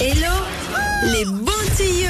Hello les bons tuyaux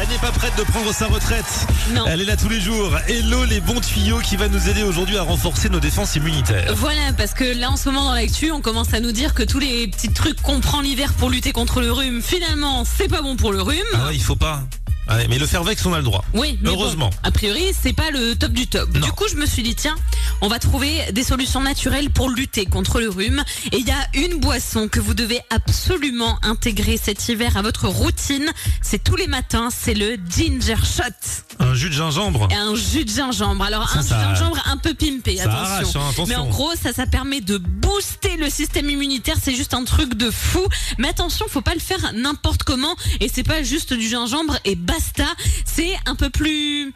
Elle n'est pas prête de prendre sa retraite. Non. Elle est là tous les jours. Hello les bons tuyaux qui va nous aider aujourd'hui à renforcer nos défenses immunitaires. Voilà, parce que là en ce moment dans l'actu, on commence à nous dire que tous les petits trucs qu'on prend l'hiver pour lutter contre le rhume, finalement, c'est pas bon pour le rhume. Ah ouais, il faut pas. Ouais, mais le faire vex, on a le droit. Oui, mais Heureusement. bon, a priori, c'est pas le top du top. Non. Du coup, je me suis dit, tiens, on va trouver des solutions naturelles pour lutter contre le rhume. Et il y a une boisson que vous devez absolument intégrer cet hiver à votre routine. C'est tous les matins, c'est le ginger shot. Un jus de gingembre. Et un jus de gingembre. Alors, Ça, un ça- jus de gingembre un peu pimpé, ça attention. arrache, hein, attention. Mais en gros, ça, ça permet de booster le système immunitaire. C'est juste un truc de fou. Mais attention, faut pas le faire n'importe comment. Et c'est pas juste du gingembre et basta. C'est un peu plus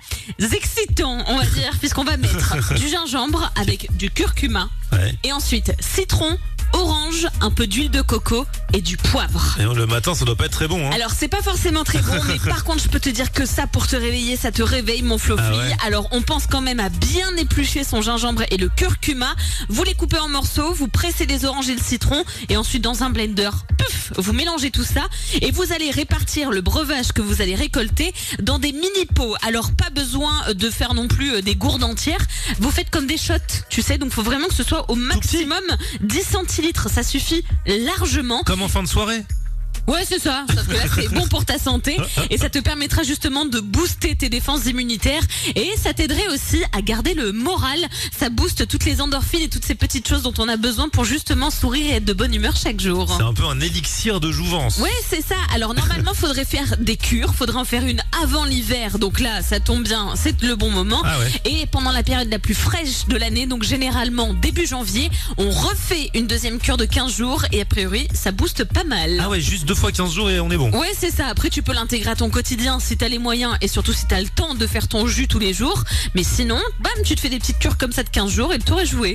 excitant, on va dire, puisqu'on va mettre du gingembre avec du curcuma. Ouais. Et ensuite, citron, orange, un peu d'huile de coco et du poivre. Et le matin, ça doit pas être très bon. Hein. Alors c'est pas forcément très bon, mais par contre je peux te dire que ça pour te réveiller, ça te réveille mon Flofi. Ah ouais Alors on pense quand même à bien éplucher son gingembre et le curcuma. Vous les coupez en morceaux, vous pressez les oranges et le citron, et ensuite dans un blender, puf, vous mélangez tout ça et vous allez répartir le breuvage que vous allez récolter dans des mini pots. Alors pas besoin de faire non plus euh, des gourdes entières. Vous faites comme des shots, tu sais. Donc faut vraiment que ce soit au maximum 10 centilitres, ça suffit largement. Comme en fin de soirée. Ouais, c'est ça. Sauf que là, c'est bon pour ta santé et ça te permettra justement de booster tes défenses immunitaires et ça t'aiderait aussi à garder le moral. Ça booste toutes les endorphines et toutes ces petites choses dont on a besoin pour justement sourire et être de bonne humeur chaque jour. C'est un peu un élixir de jouvence. Ouais, c'est ça. Alors normalement, faudrait faire des cures. Faudrait en faire une avant l'hiver. Donc là, ça tombe bien. C'est le bon moment. Ah ouais. Et pendant la période la plus fraîche de l'année, donc généralement début janvier, on refait une deuxième cure de 15 jours et a priori, ça booste pas mal. Ah ouais, juste deux fois 15 jours et on est bon. Ouais, c'est ça. Après, tu peux l'intégrer à ton quotidien si t'as les moyens et surtout si t'as le temps de faire ton jus tous les jours. Mais sinon, bam, tu te fais des petites cures comme ça de 15 jours et le tour est joué.